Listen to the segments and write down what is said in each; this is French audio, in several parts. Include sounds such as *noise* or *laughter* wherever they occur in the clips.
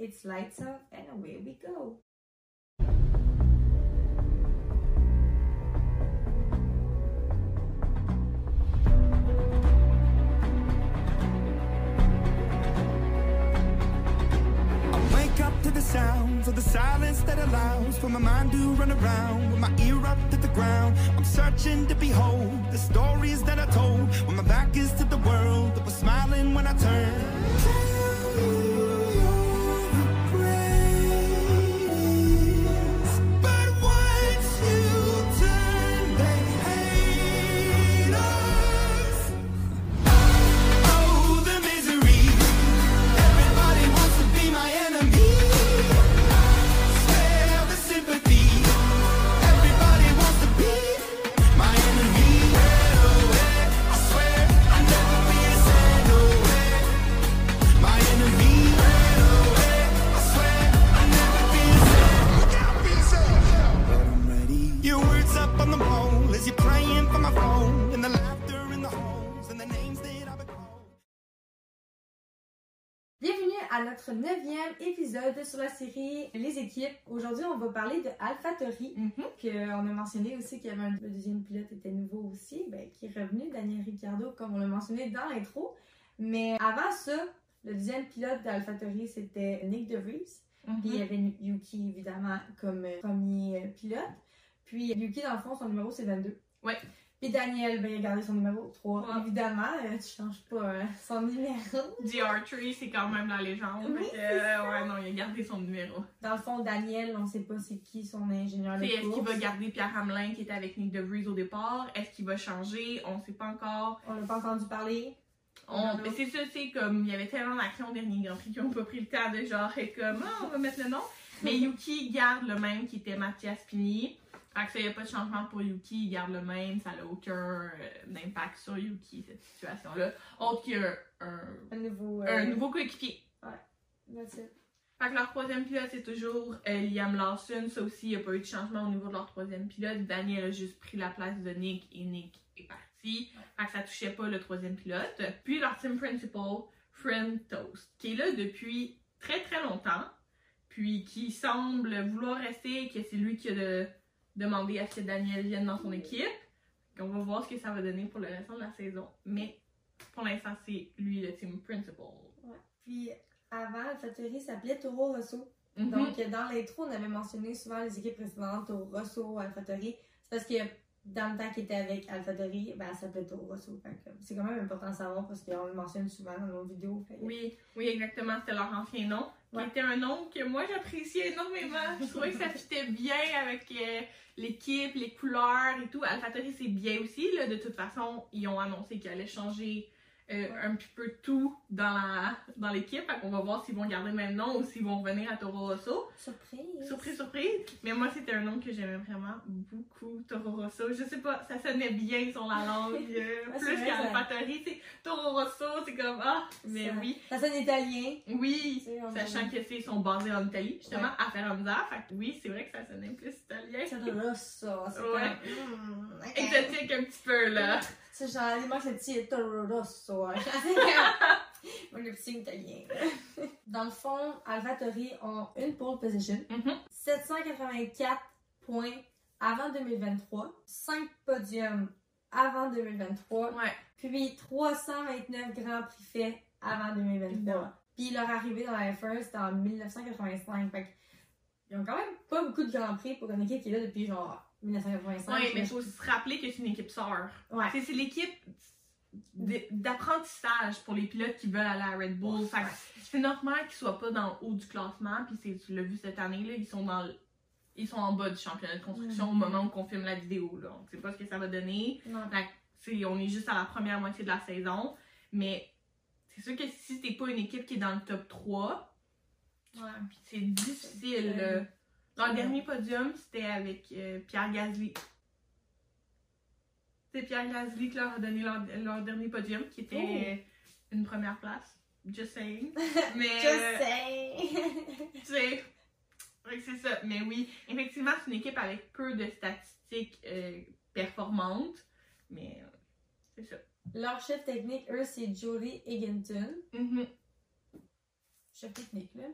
It's lights out and away we go. I wake up to the sounds of the silence that allows for my mind to run around with my ear up to the ground. I'm searching to behold the stories that I told when my back is to the world that was smiling when I turned. À notre neuvième épisode sur la série Les équipes. Aujourd'hui, on va parler de AlphaTauri, qu'on a mentionné aussi qu'il y avait un le deuxième pilote était nouveau aussi, ben, qui est revenu, Daniel Ricciardo, comme on l'a mentionné dans l'intro. Mais avant ça, le deuxième pilote d'AlphaTauri, c'était Nick DeVries. Puis il y avait Yuki, évidemment, comme euh, premier euh, pilote. Puis Yuki, dans le fond, son numéro, c'est 22. Ouais. Puis Daniel, ben, il a gardé son numéro 3. Ouais. Évidemment, euh, tu changes pas euh, son numéro. GR3, c'est quand même la légende. Oui, euh, ouais, non, il a gardé son numéro. Dans le fond, Daniel, on sait pas c'est qui son ingénieur de C'est est-ce qu'il course. va garder Pierre Hamelin qui était avec Nick DeVries au départ? Est-ce qu'il va changer? On sait pas encore. On n'a pas entendu parler. On... Mais c'est ça, c'est comme il y avait tellement d'action au dernier Grand Prix qu'ils n'ont pas pris le temps de genre être comme ah, on va mettre le nom. Mais Yuki garde le même qui était Mathias Pini. Fait que ça, il n'y a pas de changement pour Yuki, il garde le même, ça n'a aucun euh, impact sur Yuki, cette situation-là. Autre qu'il y a un, Un nouveau. euh, nouveau coéquipier. that's it. Fait que leur troisième pilote, c'est toujours euh, Liam Lawson. Ça aussi, il n'y a pas eu de changement au niveau de leur troisième pilote. Daniel a juste pris la place de Nick et Nick est parti. Fait que ça touchait pas le troisième pilote. Puis leur team principal, Friend Toast, qui est là depuis très très longtemps. Puis qui semble vouloir rester, que c'est lui qui a de- demandé à ce que Daniel vienne dans son équipe. Donc on va voir ce que ça va donner pour le restant de la saison. Mais pour l'instant, c'est lui le team principal. Puis avant, AlphaTauri s'appelait Toro Rosso. Mhm. Donc dans l'intro, on avait mentionné souvent les équipes précédentes, Toro Rosso, AlphaTauri. C'est parce que dans le temps qu'il était avec AlphaTauri, ben, elle s'appelait Toro Rosso. C'est quand même important de savoir parce qu'on le mentionne souvent dans nos vidéos. Fait Oui, oui, exactement. C'était leur ancien nom. Ouais. Qui était un nom que moi j'appréciais énormément. Je trouvais que ça fitait bien avec euh, l'équipe, les couleurs et tout. AlphaTauri, c'est bien aussi. De toute façon, ils ont annoncé qu'ils allaient changer un petit peu tout dans la dans l'équipe. Qu'on va voir s'ils vont garder le même nom ou s'ils vont revenir à Toro Rosso. Surprise! Surprise, surprise. Mais moi, c'était un nom que j'aimais vraiment beaucoup, Toro Rosso. Je sais pas, ça sonnait bien sur la langue. euh, *laughs* plus vrai, qu'AlphaTauri, c'est Toro Rosso, c'est comme ah, mais oui. Ça sonne italien. Oui, sachant que c'est sont basés en Italie, justement, Ouais. à Ferranza. Fait que oui, c'est vrai que ça sonnait plus italien. Toro Rosso. C'est Ouais. comme. mm, ok. Exotique un petit peu, là. *laughs* C'est genre, manque le petit Toro Rosso. *laughs* *laughs* Moi, le petit italien. *laughs* Dans le fond, AlphaTauri ont une pole position. Mhm. 784 points avant 2023. 5 podiums avant 2023. Ouais. Puis 329 grands prix faits avant 2023. Non. Puis leur arrivée dans la F1, c'était en 1985. Fait ils ont quand même pas beaucoup de grands prix pour une équipe qui est là depuis genre 1985. Ouais, mais il faut se rappeler que c'est une équipe sœur. Ouais. C'est l'équipe d'apprentissage pour les pilotes qui veulent aller à Red Bull. Fait que c'est normal qu'ils soient pas dans le haut du classement. Puis c'est- tu l'as vu cette année, là, ils sont dans le- Ils sont en bas du championnat de construction au moment où on filme la vidéo. Là. On sait pas ce que ça va donner. On est juste à la première moitié de la saison. Mais c'est sûr que si t'es pas une équipe qui est dans le top 3, Ouais. c'est difficile. Leur ouais. dernier podium, c'était avec euh, Pierre Gasly. C'est Pierre Gasly qui leur a donné leur, leur dernier podium, qui était une première place. Just saying. *laughs* Mais, Je euh, sais! tu sais, c'est ça. Mais oui, effectivement, c'est une équipe avec peu de statistiques euh, performantes. Mais euh, c'est ça. Leur chef technique, eux, c'est Jory Higginton. Mhm. Chef technique, là.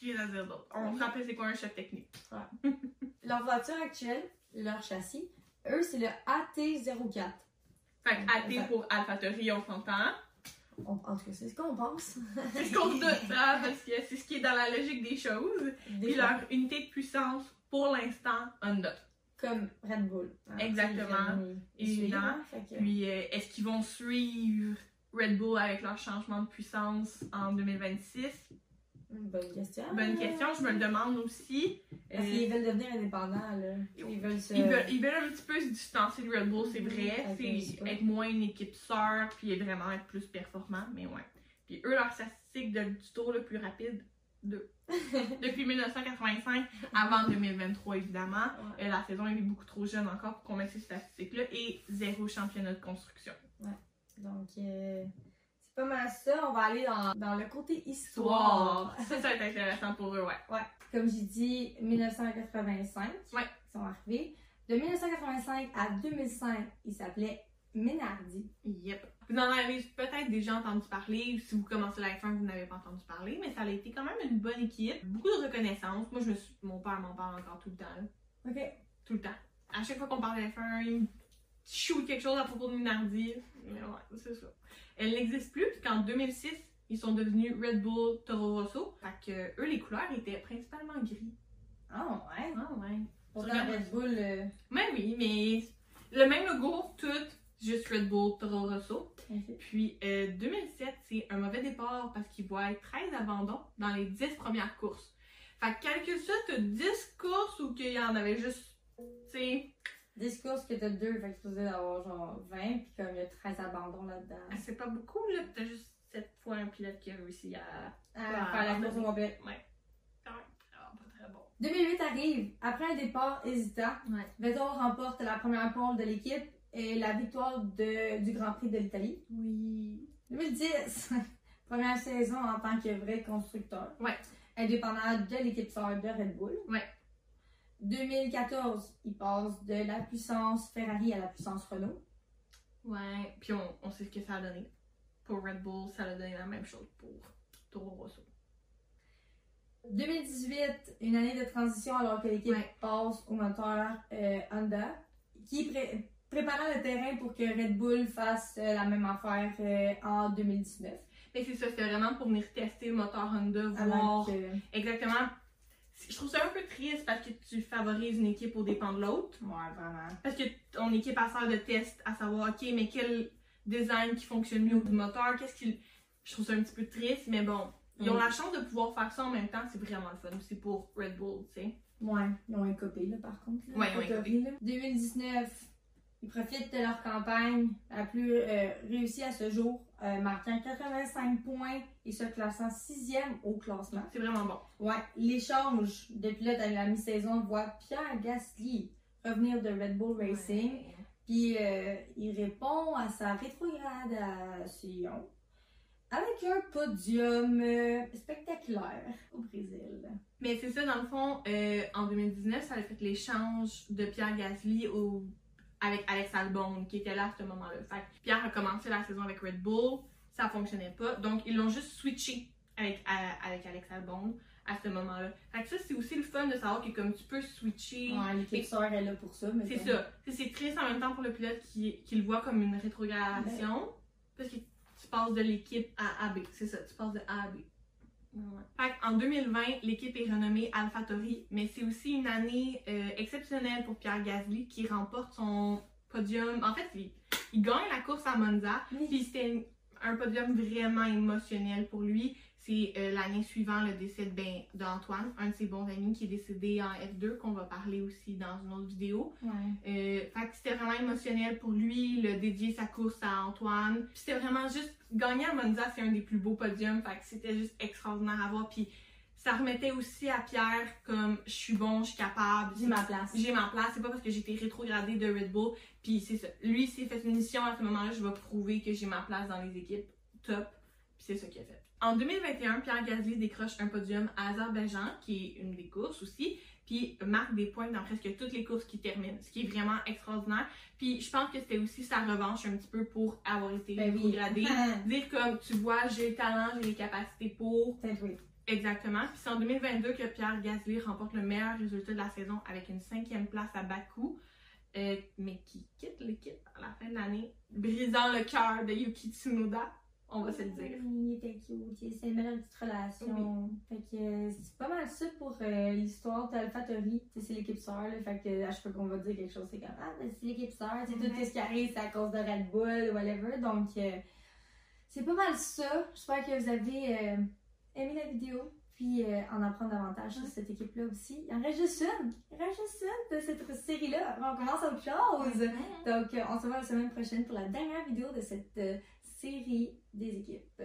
Rien à dire d'autre. On rappelle c'est quoi un chef technique. Leur voiture actuelle, leur châssis, eux, c'est le AT04. Fait que AT pour AlphaTauri, on s'entend. On- en tout cas, c'est ce qu'on pense. C'est ce qu'on doute, *laughs* hein, parce que c'est ce qui est dans la logique des choses. Des Puis fois, leur unité de puissance, pour l'instant, Honda. Comme Red Bull. hein. Exactement. Évidemment. hein, que- Puis euh, est-ce qu'ils vont suivre Red Bull avec leur changement de puissance en 2026? Bonne question. Bonne question, je me le demande aussi. Parce Euh, qu'ils veulent devenir indépendants, là. Ils veulent se... Ils veulent, ils veulent un petit peu se distancer de Red Bull, c'est vrai. C'est être moins une équipe sœur, puis vraiment être plus performant, mais ouais. Puis eux, leur statistique de, du tour le plus rapide, de, *laughs* depuis 1985, avant 2023 évidemment. Ouais. Euh, la saison est beaucoup trop jeune encore pour qu'on mette ces statistiques-là, et zéro championnat de construction. Donc, euh, pas mal ça. On va aller dans, dans le côté Histoire. Ça, ça va être intéressant pour eux, ouais. Ouais. Comme j'ai dit, 1985. Ouais. Ils sont arrivés. De 1985 à 2005, ils s'appelaient Ménardi. Yep. Vous en avez peut-être déjà entendu parler, si vous commencez la F1, vous n'avez pas entendu parler, mais ça a été quand même une bonne équipe. Beaucoup de reconnaissance. Moi, je me suis... mon père m'en parle encore tout le temps. là. OK. Tout le temps. À chaque fois qu'on parle de F1, il me shoot quelque chose à propos de Minardi. Mais ouais, c'est ça. Elle n'existe plus, puisqu'en 2006, ils sont devenus Red Bull Toro Rosso. Fait que eux, les couleurs étaient principalement gris. Ah, ouais. Ah ouais. Pourtant. Red Bull, euh, Mais oui, mais le même logo, tout, juste Red Bull Toro Rosso. Puis euh, 2007, c'est un mauvais départ parce qu'il voit 13 abandons dans les 10 premières courses. Fait que calcule ça, t'as 10 courses ou qu'il y en avait juste, tu sais, 10 courses que t'as deux, fait que tu supposé avoir genre 20, puis comme il y a 13 abandons là-dedans. ah, c'est pas beaucoup là, t'as juste 7 fois un pilote qui a réussi à. À faire la course au complet. Ouais. Quand même, ah, pas très bon. 2008 arrive. Après un départ hésitant, Ouais. Vettel remporte la première pole de l'équipe et la victoire de- du Grand Prix de l'Italie. Oui. 2010, *laughs* première saison en tant que vrai constructeur. Ouais. Indépendant de l'équipe sœur de Red Bull. Ouais. 2014, il passe de la puissance Ferrari à la puissance Renault. Ouais, puis on, on sait ce que ça a donné. Pour Red Bull, ça a donné la même chose pour Toro Rosso. 2018, une année de transition alors que l'équipe Ouais. passe au moteur euh, Honda, qui pré- préparant le terrain pour que Red Bull fasse euh, la même affaire euh, en 2019. Mais c'est ça, c'était vraiment pour venir tester le moteur Honda, voir que... exactement. Je trouve ça un peu triste parce que tu favorises une équipe au dépens de l'autre. Ouais, vraiment. Parce que ton équipe a faire de tests à savoir, ok, mais quel design qui fonctionne mieux au moteur, qu'est-ce qu'il. Je trouve ça un petit peu triste, mais bon, ils ont Mm. la chance de pouvoir faire ça en même temps, c'est vraiment le fun aussi pour Red Bull, tu sais. Ouais, ils ont un copé, là, par contre. là, Ouais, ils ont un là. 2019, ils profitent de leur campagne la plus euh, réussie à ce jour, euh, marquant 85 points et se classant sixième au classement. C'est vraiment bon. Ouais, l'échange de pilotes à la mi-saison voit Pierre Gasly revenir de Red Bull Racing, Ouais. puis euh, il répond à sa rétrogradation avec un podium euh, spectaculaire au Brésil. Mais c'est ça, dans le fond, euh, en 2019, ça a fait l'échange de Pierre Gasly au... avec Alex Albon, qui était là à ce moment-là. Fait que Pierre a commencé la saison avec Red Bull, ça fonctionnait pas, donc ils l'ont juste switché avec, à- avec Alex Albon à ce moment-là. Fait que ça, c'est aussi le fun de savoir que comme tu peux switcher. Ouais, l'équipe sœur est là pour ça. mais C'est ça. C'est- C'est triste en même temps pour le pilote qui, qui le voit comme une rétrogradation. Parce que tu passes de l'équipe à AB. C'est ça, tu passes de A à B. Ouais. En 2020, l'équipe est renommée AlphaTauri, mais c'est aussi une année euh, exceptionnelle pour Pierre Gasly qui remporte son podium. En fait, il, il gagne la course à Monza, Oui. puis c'était un podium vraiment émotionnel pour lui. C'est euh, l'année suivante le décès de, ben, d'Antoine, un de ses bons amis qui est décédé en F2, qu'on va parler aussi dans une autre vidéo. Ouais. Euh, fait que c'était vraiment émotionnel pour lui, le dédier sa course à Antoine. Puis c'était vraiment juste, gagner à Monza, c'est un des plus beaux podiums, fait que c'était juste extraordinaire à voir. Puis ça remettait aussi à Pierre comme, je suis bon, je suis capable, J'ai ma place. j'ai ma place, c'est pas parce que j'ai été rétrogradé de Red Bull. Puis c'est ça, lui s'est fait une mission à ce moment-là, je vais prouver que j'ai ma place dans les équipes top. Puis c'est ça qu'il a fait. En 2021, Pierre Gasly décroche un podium à Azerbaïdjan, qui est une des courses aussi, puis marque des points dans presque toutes les courses qui terminent, ce qui est vraiment extraordinaire. Puis je pense que c'était aussi sa revanche un petit peu pour avoir été Ben oui. rétrogradé. *laughs* Dire comme, tu vois, j'ai le talent, j'ai les capacités pour. Exactement. Puis c'est en 2022 que Pierre Gasly remporte le meilleur résultat de la saison avec une cinquième place à Bakou, euh, mais qui quitte l'équipe à la fin de l'année, brisant le cœur de Yuki Tsunoda, on va se le dire. Il était cute, c'est une belle petite relation. Fait que euh, c'est pas mal ça pour euh, l'histoire sais, C'est l'équipe sœur, là, fait que à chaque fois qu'on va dire quelque chose, c'est comme Ah, ben, c'est l'équipe sœur, c'est tout ce qui arrive, c'est à cause de Red Bull, whatever. Donc, euh, c'est pas mal ça. J'espère que vous avez euh, aimé la vidéo. Puis euh, en apprendre davantage sur cette équipe-là aussi. Il en reste juste une. Il en reste juste une de cette série-là. On commence autre chose. Donc, euh, on se voit la semaine prochaine pour la dernière vidéo de cette euh, série des équipes.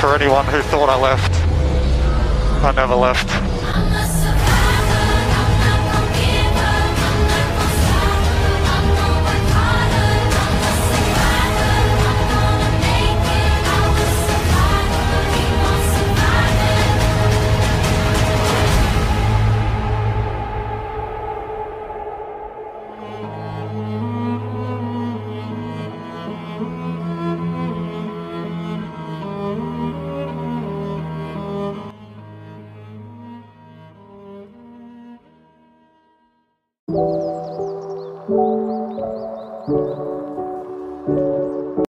For anyone who thought I left, I never left.